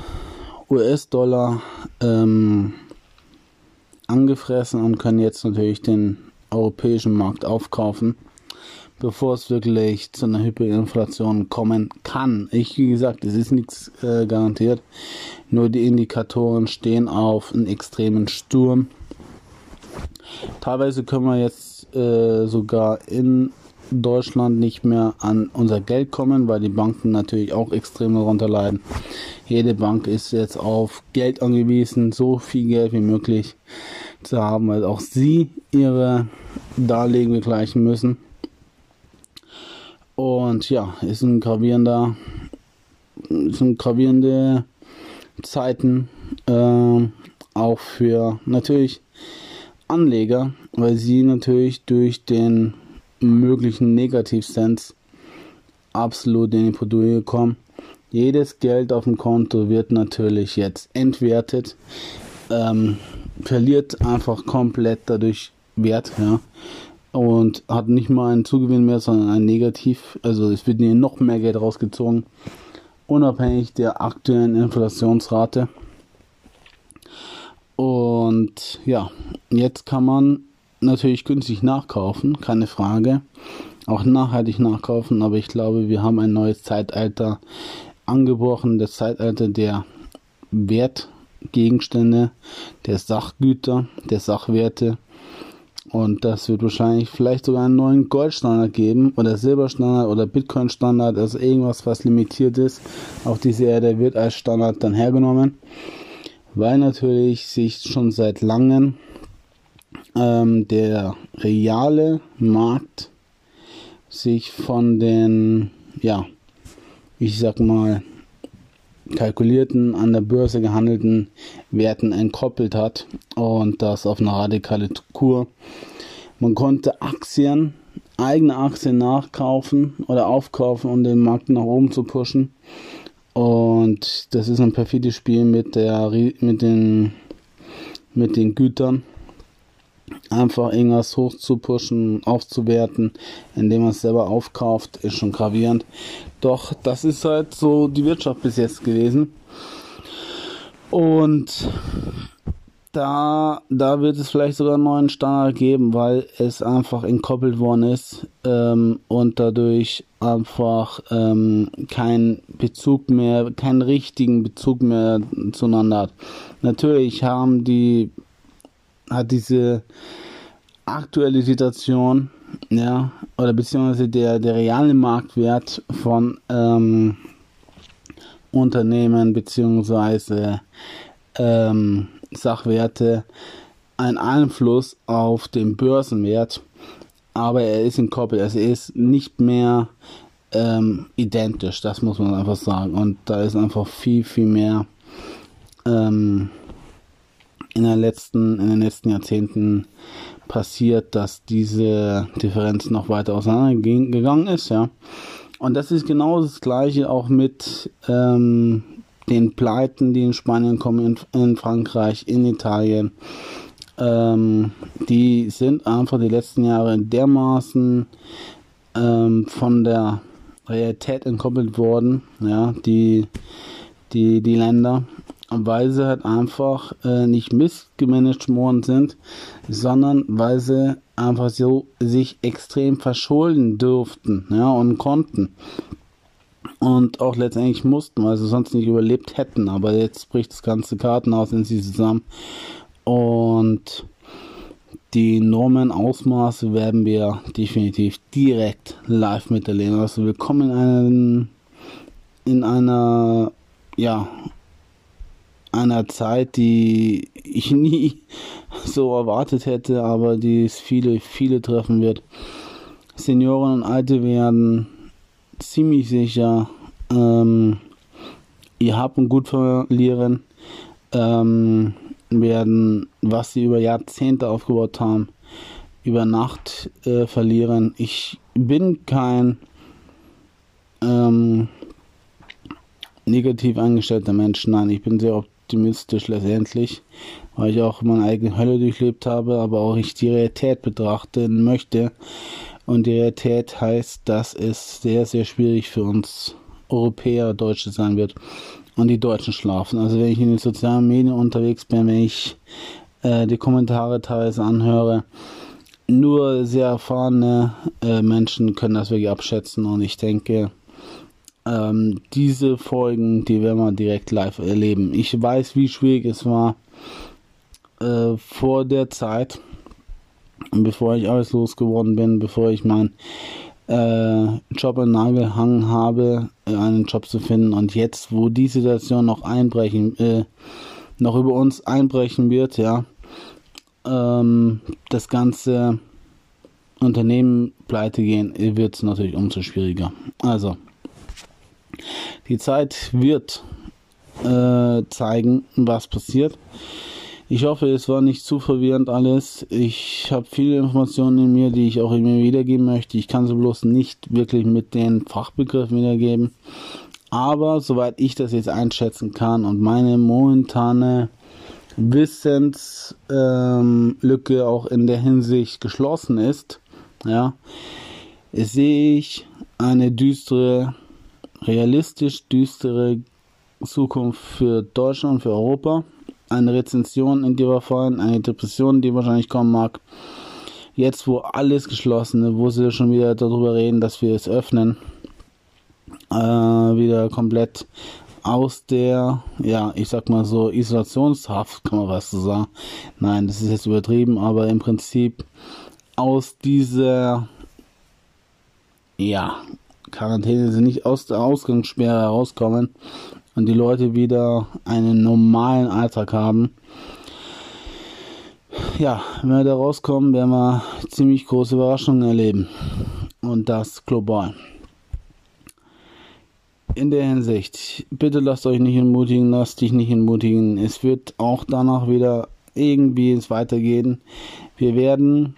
US-Dollar ähm, angefressen und können jetzt natürlich den europäischen Markt aufkaufen, bevor es wirklich zu einer Hyperinflation kommen kann. Ich, wie gesagt, es ist nichts äh, garantiert. Nur die Indikatoren stehen auf einen extremen Sturm. Teilweise können wir jetzt äh, sogar in Deutschland nicht mehr an unser Geld kommen, weil die Banken natürlich auch extrem darunter leiden. Jede Bank ist jetzt auf Geld angewiesen, so viel Geld wie möglich zu haben, weil auch sie ihre Darlegen begleichen müssen. Und ja, ist ein gravierender, sind gravierende Zeiten, äh, auch für natürlich Anleger, weil sie natürlich durch den möglichen Negativsens absolut in die Bredouille kommen. Jedes Geld auf dem Konto wird natürlich jetzt entwertet, ähm, verliert einfach komplett dadurch Wert, ja, und hat nicht mal einen Zugewinn mehr, sondern ein Negativ. Also es wird hier noch mehr Geld rausgezogen, unabhängig der aktuellen Inflationsrate. Und ja, jetzt kann man natürlich günstig nachkaufen, keine Frage. Auch nachhaltig nachkaufen, aber ich glaube, wir haben ein neues Zeitalter angebrochen, das Zeitalter der Wertgegenstände, der Sachgüter, der Sachwerte. Und das wird wahrscheinlich vielleicht sogar einen neuen Goldstandard geben oder Silberstandard oder Bitcoin-Standard, also irgendwas, was limitiert ist. Auch diese Erde wird als Standard dann hergenommen, weil natürlich sich schon seit langem ähm, der reale Markt sich von den, ja, ich sag mal, kalkulierten, an der Börse gehandelten Werten entkoppelt hat und das auf eine radikale Kur. Man konnte Aktien, eigene Aktien nachkaufen oder aufkaufen, um den Markt nach oben zu pushen. Und das ist ein perfides Spiel mit der mit den mit den Gütern einfach irgendwas hoch zu pushen, aufzuwerten, indem man es selber aufkauft, ist schon gravierend. Doch das ist halt so die Wirtschaft bis jetzt gewesen. Und da, da wird es vielleicht sogar einen neuen Standard geben, weil es einfach entkoppelt worden ist ähm, und dadurch einfach ähm, keinen Bezug mehr, keinen richtigen Bezug mehr zueinander hat. Natürlich haben die hat diese aktuelle Situation, ja, oder beziehungsweise der, der reale Marktwert von ähm, Unternehmen beziehungsweise ähm, Sachwerte einen Einfluss auf den Börsenwert, aber er ist in Koppel, also er ist nicht mehr ähm, identisch, das muss man einfach sagen. Und da ist einfach viel, viel mehr ähm, in, der letzten, in den letzten Jahrzehnten passiert, dass diese Differenz noch weiter auseinandergegangen ist, ja. Und das ist genau das gleiche auch mit ähm, den Pleiten, die in Spanien kommen, in, in Frankreich, in Italien. Ähm, die sind einfach die letzten Jahre dermaßen ähm, von der Realität entkoppelt worden, ja, die, die, die Länder weil sie halt einfach äh, nicht missgemanagt worden sind, sondern weil sie einfach so sich extrem verschulden dürften, ja, und konnten. Und auch letztendlich mussten, weil sie sonst nicht überlebt hätten. Aber jetzt bricht das ganze Kartenhaus in sie zusammen. Und die enormen Ausmaße werden wir definitiv direkt live miterleben. Also wir kommen in einen, in einer, ja, einer Zeit, die ich nie so erwartet hätte, aber die es viele, viele treffen wird. Senioren und Alte werden ziemlich sicher ähm, ihr Hab und Gut verlieren, ähm, werden, was sie über Jahrzehnte aufgebaut haben, über Nacht äh, verlieren. Ich bin kein ähm, negativ eingestellter Mensch, nein, ich bin sehr optimistisch letztendlich, weil ich auch meine eigene Hölle durchlebt habe, aber auch ich die Realität betrachten möchte. Und die Realität heißt, dass es sehr, sehr schwierig für uns Europäer, Deutsche sein wird. Und die Deutschen schlafen. Also wenn ich in den sozialen Medien unterwegs bin, wenn ich äh, die Kommentare teilweise anhöre, nur sehr erfahrene äh, Menschen können das wirklich abschätzen. Und ich denke, ähm, diese Folgen, die werden wir direkt live erleben. Ich weiß, wie schwierig es war äh, vor der Zeit, bevor ich arbeitslos geworden bin, bevor ich meinen äh, Job in Nagel hangen habe, äh, einen Job zu finden. Und jetzt, wo die Situation noch einbrechen, äh, noch über uns einbrechen wird, ja, ähm, das ganze Unternehmen pleite gehen, wird es natürlich umso schwieriger. Also, die Zeit wird äh, zeigen, was passiert. Ich hoffe, es war nicht zu verwirrend alles. Ich habe viele Informationen in mir, die ich auch immer wiedergeben möchte. Ich kann sie bloß nicht wirklich mit den Fachbegriffen wiedergeben. Aber soweit ich das jetzt einschätzen kann und meine momentane Wissenslücke ähm, auch in der Hinsicht geschlossen ist, ja, sehe ich eine düstere realistisch düstere Zukunft für Deutschland für Europa. Eine Rezension, in die wir fallen, eine Depression, die wahrscheinlich kommen mag. Jetzt, wo alles geschlossen ist, wo sie schon wieder darüber reden, dass wir es öffnen, äh, wieder komplett aus der, ja, ich sag mal so, Isolationshaft, kann man was so sagen. Nein, das ist jetzt übertrieben, aber im Prinzip aus dieser, ja, Quarantäne sie nicht aus der Ausgangssperre herauskommen und die Leute wieder einen normalen Alltag haben. Ja, wenn wir da rauskommen, werden wir ziemlich große Überraschungen erleben. Und das global. In der Hinsicht, bitte lasst euch nicht entmutigen, lasst dich nicht entmutigen. Es wird auch danach wieder irgendwie ins Weitergehen. Wir werden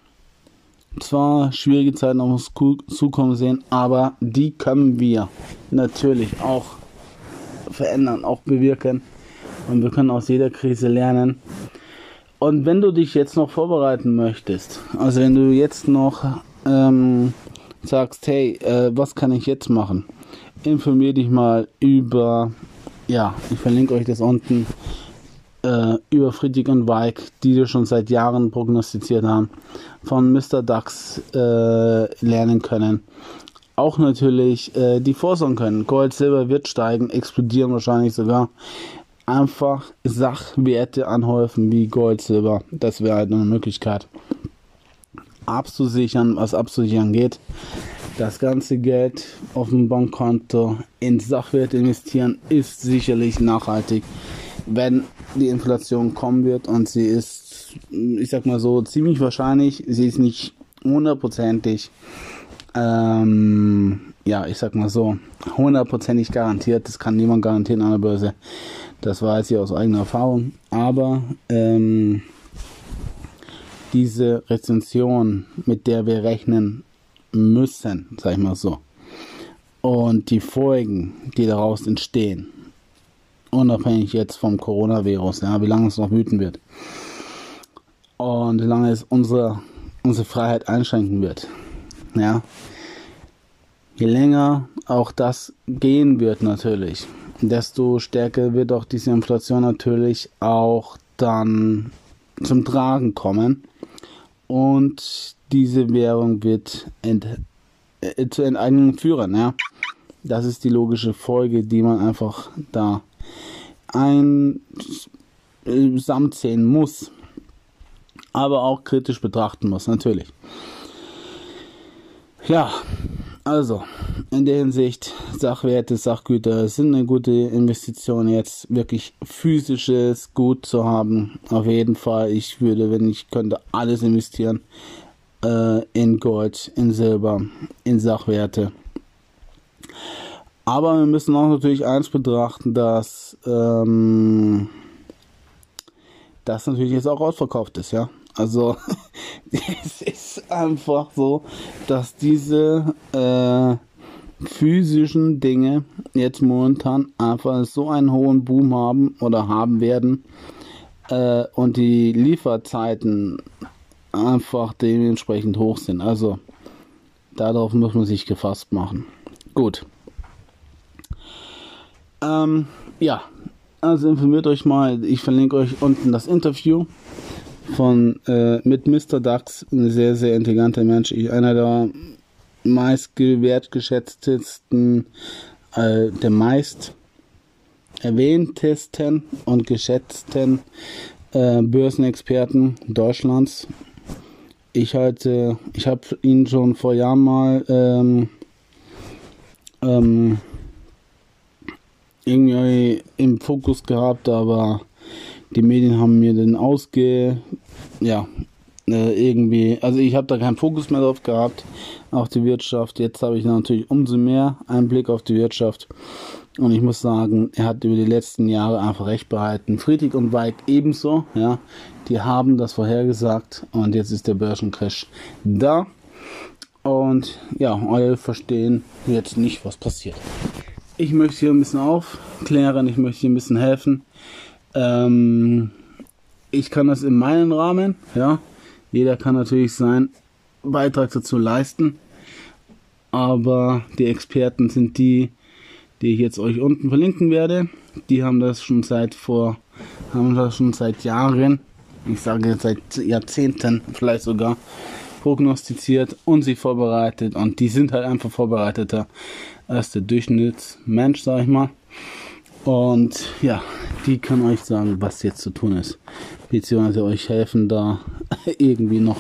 zwar schwierige Zeiten auf uns zukommen sehen, aber die können wir natürlich auch verändern, auch bewirken. Und wir können aus jeder Krise lernen. Und wenn du dich jetzt noch vorbereiten möchtest, also wenn du jetzt noch ähm, sagst, hey, äh, was kann ich jetzt machen? Informier dich mal über, ja, ich verlinke euch das unten, äh, über Friedrich und Weig, die wir schon seit Jahren prognostiziert haben, von Mr. Dax äh, lernen können. Auch natürlich äh, die vorsagen können. Gold, Silber wird steigen, explodieren wahrscheinlich sogar. Einfach Sachwerte anhäufen wie Gold, Silber. Das wäre halt eine Möglichkeit. Abzusichern, was abzusichern geht. Das ganze Geld auf dem Bankkonto in Sachwerte investieren ist sicherlich nachhaltig wenn die Inflation kommen wird und sie ist, ich sag mal so, ziemlich wahrscheinlich, sie ist nicht hundertprozentig, ähm, ja, ich sag mal so, hundertprozentig garantiert, das kann niemand garantieren an der Börse, das weiß ich aus eigener Erfahrung, aber ähm, diese Rezension, mit der wir rechnen müssen, sag ich mal so, und die Folgen, die daraus entstehen, unabhängig jetzt vom Coronavirus, ja, wie lange es noch wüten wird. Und wie lange es unsere, unsere Freiheit einschränken wird. Ja. Je länger auch das gehen wird natürlich, desto stärker wird auch diese Inflation natürlich auch dann zum Tragen kommen. Und diese Währung wird ent, äh, zu Enteignung führen. Ja? Das ist die logische Folge, die man einfach da ein äh, samt muss, aber auch kritisch betrachten muss, natürlich. Ja, also in der Hinsicht, Sachwerte, Sachgüter sind eine gute Investition, jetzt wirklich physisches Gut zu haben. Auf jeden Fall, ich würde, wenn ich könnte, alles investieren äh, in Gold, in Silber, in Sachwerte. Aber wir müssen auch natürlich eins betrachten, dass ähm, das natürlich jetzt auch ausverkauft ist, ja. Also es ist einfach so, dass diese äh, physischen Dinge jetzt momentan einfach so einen hohen Boom haben oder haben werden äh, und die Lieferzeiten einfach dementsprechend hoch sind. Also darauf muss man sich gefasst machen. Gut. Ähm, ja, also informiert euch mal. Ich verlinke euch unten das Interview von äh, mit Mr. Dax, ein sehr, sehr intelligenter Mensch. Ich, einer der meist wertgeschätztesten, äh, der meist erwähntesten und geschätzten äh, Börsenexperten Deutschlands. Ich halte, ich habe ihn schon vor Jahren mal ähm, ähm, irgendwie im Fokus gehabt, aber die Medien haben mir den ausge, ja, äh, irgendwie, also ich habe da keinen Fokus mehr drauf gehabt, auf die Wirtschaft. Jetzt habe ich natürlich umso mehr Einblick auf die Wirtschaft. Und ich muss sagen, er hat über die letzten Jahre einfach recht behalten. Friedrich und Weig ebenso, ja. Die haben das vorhergesagt und jetzt ist der Börsencrash da. Und ja, alle verstehen jetzt nicht, was passiert. Ich möchte hier ein bisschen aufklären, ich möchte hier ein bisschen helfen. Ähm, ich kann das in meinem Rahmen, ja. Jeder kann natürlich seinen Beitrag dazu leisten. Aber die Experten sind die, die ich jetzt euch unten verlinken werde. Die haben das schon seit vor, haben das schon seit Jahren, ich sage jetzt seit Jahrzehnten vielleicht sogar, prognostiziert und sich vorbereitet. Und die sind halt einfach vorbereiteter als der Durchschnittsmensch, sag ich mal. Und ja, die kann euch sagen, was jetzt zu tun ist. Beziehungsweise euch helfen, da irgendwie noch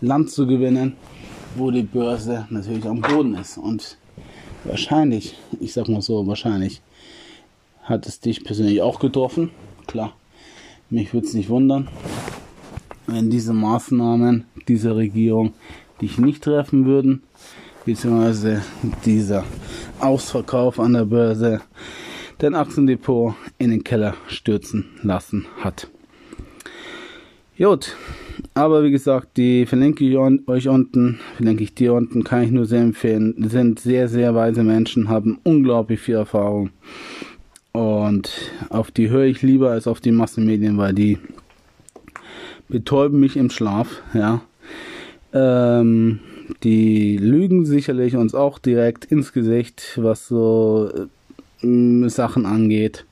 Land zu gewinnen, wo die Börse natürlich am Boden ist. Und wahrscheinlich, ich sag mal so, wahrscheinlich hat es dich persönlich auch getroffen. Klar, mich würde es nicht wundern, wenn diese Maßnahmen dieser Regierung dich nicht treffen würden, beziehungsweise dieser Ausverkauf an der Börse dein Aktiendepot in den Keller stürzen lassen hat. Gut, aber wie gesagt, die verlinke ich euch unten, verlinke ich dir unten, kann ich nur sehr empfehlen. Sind sehr, sehr weise Menschen, haben unglaublich viel Erfahrung. Und auf die höre ich lieber als auf die Massenmedien, weil die betäuben mich im Schlaf, ja. Ähm, die lügen sicherlich uns auch direkt ins Gesicht, was so äh, Sachen angeht.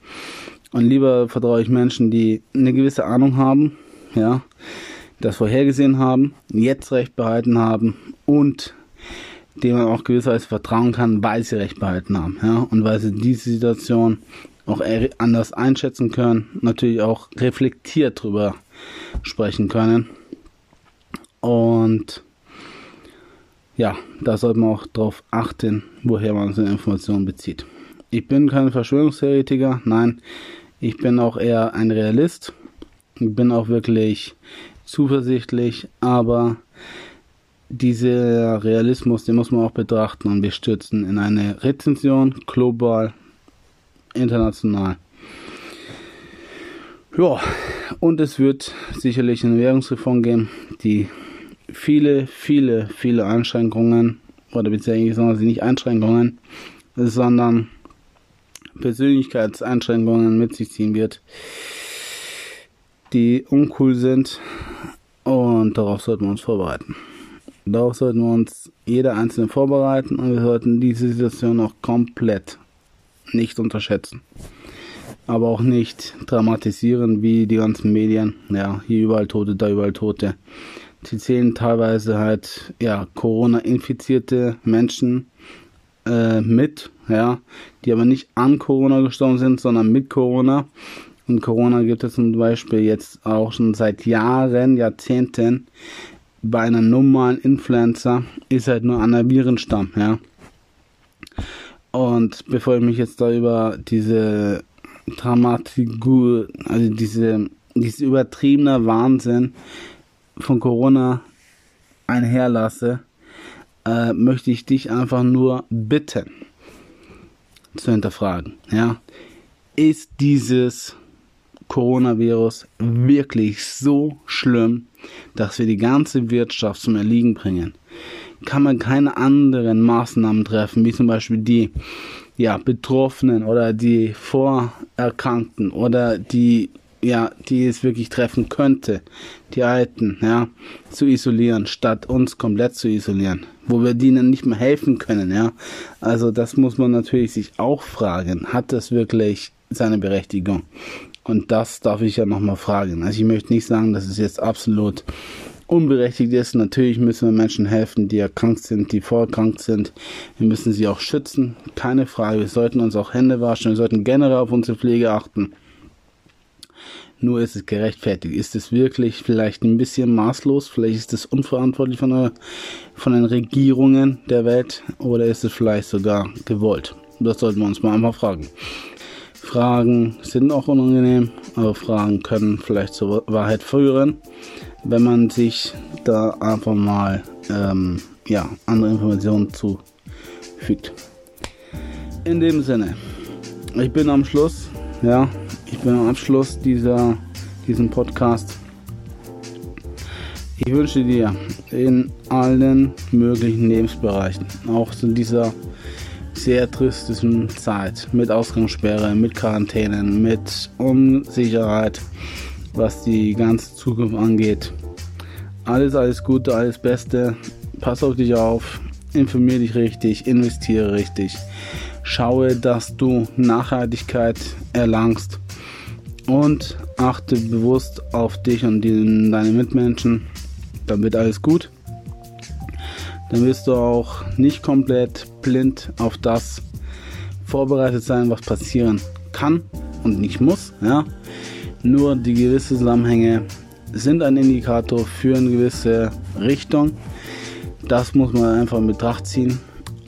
Und lieber vertraue ich Menschen, die eine gewisse Ahnung haben, ja, das vorhergesehen haben, jetzt Recht behalten haben und dem man auch gewisserweise vertrauen kann, weil sie Recht behalten haben, ja, und weil sie diese Situation auch anders einschätzen können, natürlich auch reflektiert drüber sprechen können. Und ja, da sollte man auch darauf achten, woher man seine Informationen bezieht. Ich bin kein Verschwörungstheoretiker, nein, ich bin auch eher ein Realist. Ich bin auch wirklich zuversichtlich, aber dieser Realismus, den muss man auch betrachten und wir stürzen in eine Rezension, global, international. Ja, und es wird sicherlich eine Währungsreform geben, die viele, viele, viele Einschränkungen, oder beziehungsweise nicht Einschränkungen, sondern Persönlichkeitseinschränkungen mit sich ziehen wird, die uncool sind und darauf sollten wir uns vorbereiten. Darauf sollten wir uns jeder einzelne vorbereiten und wir sollten diese Situation auch komplett nicht unterschätzen. Aber auch nicht dramatisieren wie die ganzen Medien. Ja, hier überall Tote, da überall Tote. Sie zählen teilweise halt, ja, Corona-infizierte Menschen äh, mit, ja, die aber nicht an Corona gestorben sind, sondern mit Corona. Und Corona gibt es zum Beispiel jetzt auch schon seit Jahren, Jahrzehnten. Bei einer normalen Influencer ist halt nur der Virenstamm, ja. Und bevor ich mich jetzt da über diese Dramatikur, also diese, diese übertriebene Wahnsinn von Corona einherlasse, äh, möchte ich dich einfach nur bitten zu hinterfragen. Ja, ist dieses Coronavirus wirklich so schlimm, dass wir die ganze Wirtschaft zum Erliegen bringen? Kann man keine anderen Maßnahmen treffen, wie zum Beispiel die ja, Betroffenen oder die Vorerkrankten oder die ja, die es wirklich treffen könnte, die Alten, ja, zu isolieren, statt uns komplett zu isolieren, wo wir denen nicht mehr helfen können, ja. Also das muss man natürlich sich auch fragen. Hat das wirklich seine Berechtigung? Und das darf ich ja nochmal fragen. Also ich möchte nicht sagen, dass es jetzt absolut unberechtigt ist. Natürlich müssen wir Menschen helfen, die erkrankt sind, die vorerkrankt sind. Wir müssen sie auch schützen. Keine Frage. Wir sollten uns auch Hände waschen. Wir sollten generell auf unsere Pflege achten. Nur ist es gerechtfertigt. Ist es wirklich vielleicht ein bisschen maßlos? Vielleicht ist es unverantwortlich von, der, von den Regierungen der Welt? Oder ist es vielleicht sogar gewollt? Das sollten wir uns mal einmal fragen. Fragen sind auch unangenehm, aber Fragen können vielleicht zur Wahrheit führen, wenn man sich da einfach mal ähm, ja, andere Informationen zufügt. In dem Sinne, ich bin am Schluss, ja, ich bin am Abschluss dieser diesen Podcast. Ich wünsche dir in allen möglichen Lebensbereichen, auch in dieser sehr tristischen Zeit mit Ausgangssperre, mit Quarantänen, mit Unsicherheit, was die ganze Zukunft angeht. Alles, alles Gute, alles Beste. Pass auf dich auf, informiere dich richtig, investiere richtig. Schaue, dass du Nachhaltigkeit erlangst und achte bewusst auf dich und die, deine Mitmenschen. Dann wird alles gut. Dann wirst du auch nicht komplett blind auf das vorbereitet sein, was passieren kann und nicht muss. Ja? Nur die gewissen Zusammenhänge sind ein Indikator für eine gewisse Richtung. Das muss man einfach in Betracht ziehen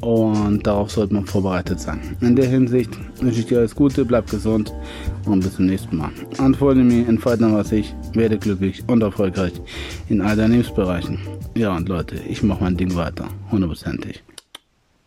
und darauf sollte man vorbereitet sein. In der Hinsicht wünsche ich dir alles Gute, bleib gesund und bis zum nächsten Mal. Antworte mir, entfalte was ich, werde glücklich und erfolgreich in all deinen Lebensbereichen. Ja und Leute, ich mache mein Ding weiter, hundertprozentig.